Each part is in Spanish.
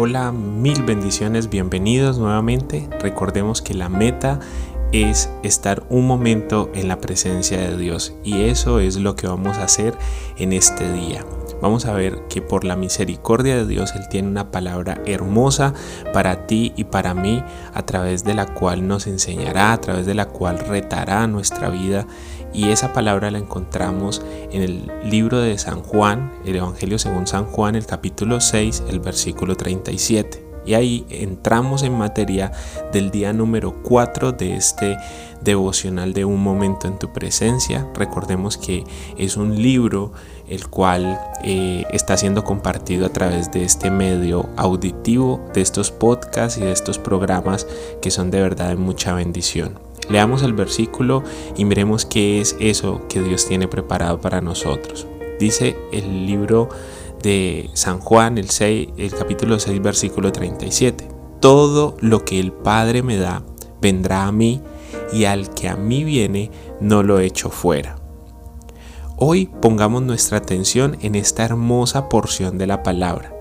Hola, mil bendiciones, bienvenidos nuevamente. Recordemos que la meta es estar un momento en la presencia de Dios y eso es lo que vamos a hacer en este día vamos a ver que por la misericordia de Dios Él tiene una palabra hermosa para ti y para mí, a través de la cual nos enseñará, a través de la cual retará nuestra vida. Y esa palabra la encontramos en el libro de San Juan, el Evangelio según San Juan, el capítulo 6, el versículo 37. Y ahí entramos en materia del día número 4 de este devocional de un momento en tu presencia. Recordemos que es un libro el cual eh, está siendo compartido a través de este medio auditivo, de estos podcasts y de estos programas que son de verdad de mucha bendición. Leamos el versículo y miremos qué es eso que Dios tiene preparado para nosotros. Dice el libro de San Juan, el, 6, el capítulo 6, versículo 37. Todo lo que el Padre me da vendrá a mí y al que a mí viene no lo echo fuera. Hoy pongamos nuestra atención en esta hermosa porción de la palabra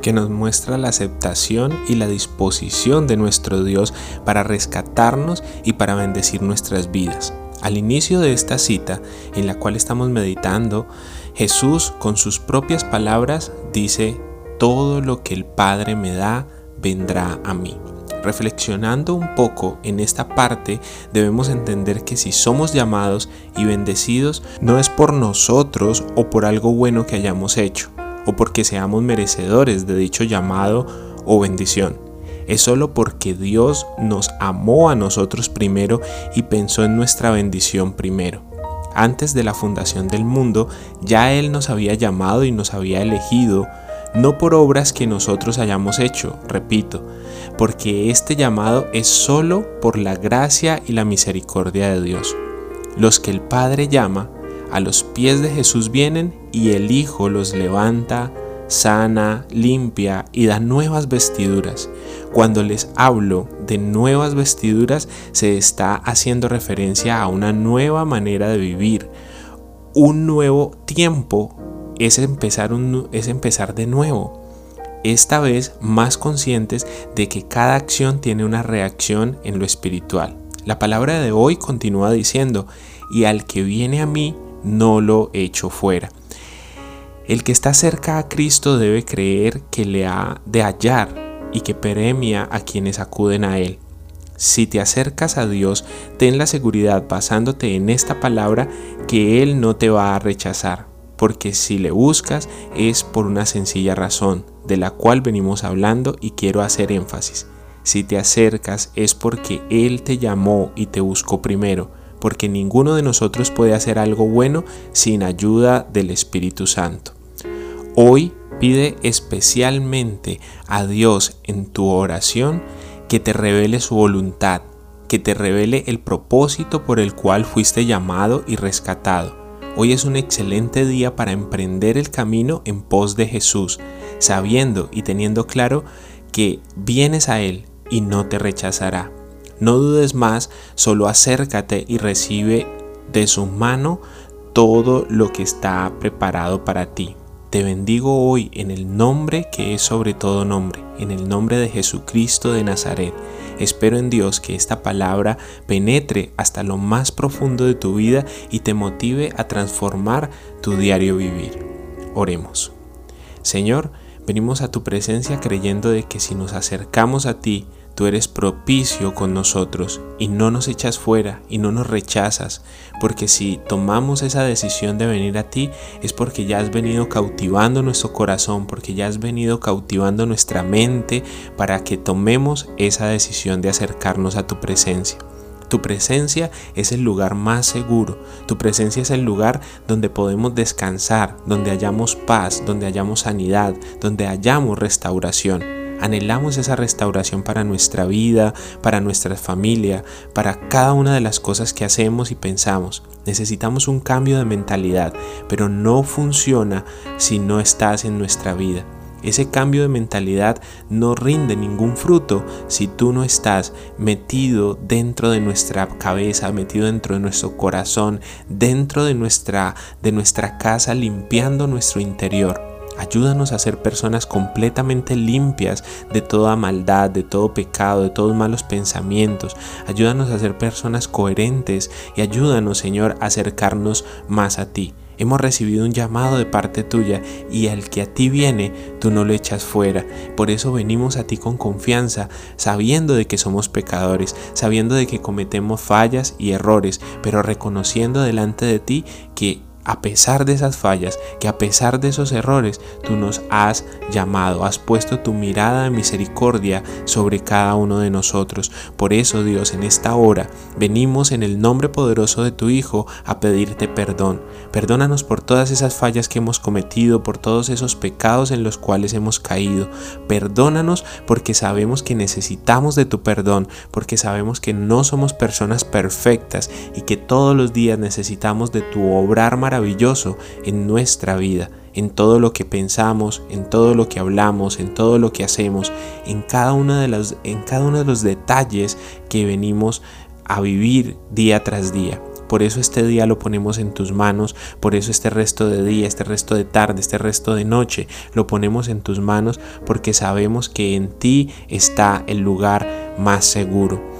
que nos muestra la aceptación y la disposición de nuestro Dios para rescatarnos y para bendecir nuestras vidas. Al inicio de esta cita, en la cual estamos meditando, Jesús con sus propias palabras dice, todo lo que el Padre me da vendrá a mí. Reflexionando un poco en esta parte, debemos entender que si somos llamados y bendecidos, no es por nosotros o por algo bueno que hayamos hecho, o porque seamos merecedores de dicho llamado o bendición es solo porque Dios nos amó a nosotros primero y pensó en nuestra bendición primero. Antes de la fundación del mundo, ya Él nos había llamado y nos había elegido, no por obras que nosotros hayamos hecho, repito, porque este llamado es solo por la gracia y la misericordia de Dios. Los que el Padre llama, a los pies de Jesús vienen y el Hijo los levanta, sana, limpia y da nuevas vestiduras. Cuando les hablo de nuevas vestiduras, se está haciendo referencia a una nueva manera de vivir. Un nuevo tiempo es empezar, un, es empezar de nuevo. Esta vez más conscientes de que cada acción tiene una reacción en lo espiritual. La palabra de hoy continúa diciendo, y al que viene a mí, no lo echo fuera. El que está cerca a Cristo debe creer que le ha de hallar y que premia a quienes acuden a Él. Si te acercas a Dios, ten la seguridad basándote en esta palabra que Él no te va a rechazar, porque si le buscas es por una sencilla razón, de la cual venimos hablando y quiero hacer énfasis. Si te acercas es porque Él te llamó y te buscó primero, porque ninguno de nosotros puede hacer algo bueno sin ayuda del Espíritu Santo. Hoy pide especialmente a Dios en tu oración que te revele su voluntad, que te revele el propósito por el cual fuiste llamado y rescatado. Hoy es un excelente día para emprender el camino en pos de Jesús, sabiendo y teniendo claro que vienes a Él y no te rechazará. No dudes más, solo acércate y recibe de su mano todo lo que está preparado para ti. Te bendigo hoy en el nombre que es sobre todo nombre, en el nombre de Jesucristo de Nazaret. Espero en Dios que esta palabra penetre hasta lo más profundo de tu vida y te motive a transformar tu diario vivir. Oremos. Señor, venimos a tu presencia creyendo de que si nos acercamos a ti, Tú eres propicio con nosotros y no nos echas fuera y no nos rechazas, porque si tomamos esa decisión de venir a ti es porque ya has venido cautivando nuestro corazón, porque ya has venido cautivando nuestra mente para que tomemos esa decisión de acercarnos a tu presencia. Tu presencia es el lugar más seguro. Tu presencia es el lugar donde podemos descansar, donde hallamos paz, donde hallamos sanidad, donde hallamos restauración. Anhelamos esa restauración para nuestra vida, para nuestra familia, para cada una de las cosas que hacemos y pensamos. Necesitamos un cambio de mentalidad, pero no funciona si no estás en nuestra vida. Ese cambio de mentalidad no rinde ningún fruto si tú no estás metido dentro de nuestra cabeza, metido dentro de nuestro corazón, dentro de nuestra, de nuestra casa, limpiando nuestro interior. Ayúdanos a ser personas completamente limpias de toda maldad, de todo pecado, de todos malos pensamientos. Ayúdanos a ser personas coherentes y ayúdanos, Señor, a acercarnos más a ti. Hemos recibido un llamado de parte tuya y al que a ti viene, tú no lo echas fuera. Por eso venimos a ti con confianza, sabiendo de que somos pecadores, sabiendo de que cometemos fallas y errores, pero reconociendo delante de ti que a pesar de esas fallas, que a pesar de esos errores, tú nos has llamado, has puesto tu mirada de misericordia sobre cada uno de nosotros. Por eso, Dios, en esta hora venimos en el nombre poderoso de tu Hijo a pedirte perdón. Perdónanos por todas esas fallas que hemos cometido, por todos esos pecados en los cuales hemos caído. Perdónanos porque sabemos que necesitamos de tu perdón, porque sabemos que no somos personas perfectas y que todos los días necesitamos de tu obrar maravilloso en nuestra vida, en todo lo que pensamos, en todo lo que hablamos, en todo lo que hacemos, en cada, de las, en cada uno de los detalles que venimos a vivir día tras día. Por eso este día lo ponemos en tus manos, por eso este resto de día, este resto de tarde, este resto de noche, lo ponemos en tus manos porque sabemos que en ti está el lugar más seguro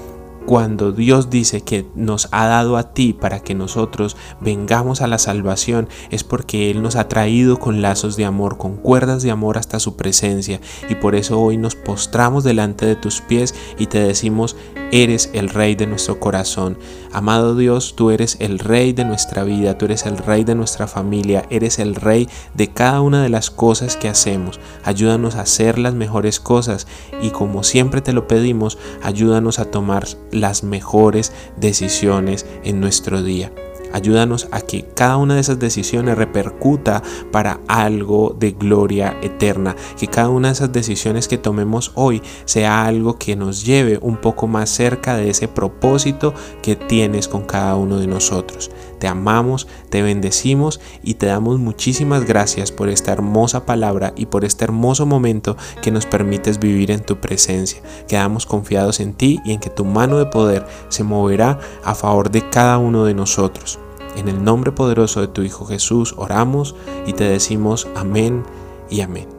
cuando Dios dice que nos ha dado a ti para que nosotros vengamos a la salvación, es porque Él nos ha traído con lazos de amor, con cuerdas de amor hasta su presencia. Y por eso hoy nos postramos delante de tus pies y te decimos, eres el Rey de nuestro corazón. Amado Dios, tú eres el Rey de nuestra vida, tú eres el Rey de nuestra familia, eres el Rey de cada una de las cosas que hacemos. Ayúdanos a hacer las mejores cosas y como siempre te lo pedimos, ayúdanos a tomar las mejores decisiones en nuestro día. Ayúdanos a que cada una de esas decisiones repercuta para algo de gloria eterna. Que cada una de esas decisiones que tomemos hoy sea algo que nos lleve un poco más cerca de ese propósito que tienes con cada uno de nosotros. Te amamos, te bendecimos y te damos muchísimas gracias por esta hermosa palabra y por este hermoso momento que nos permites vivir en tu presencia. Quedamos confiados en ti y en que tu mano de poder se moverá a favor de cada uno de nosotros. En el nombre poderoso de tu Hijo Jesús oramos y te decimos amén y amén.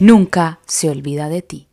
nunca se olvida de ti.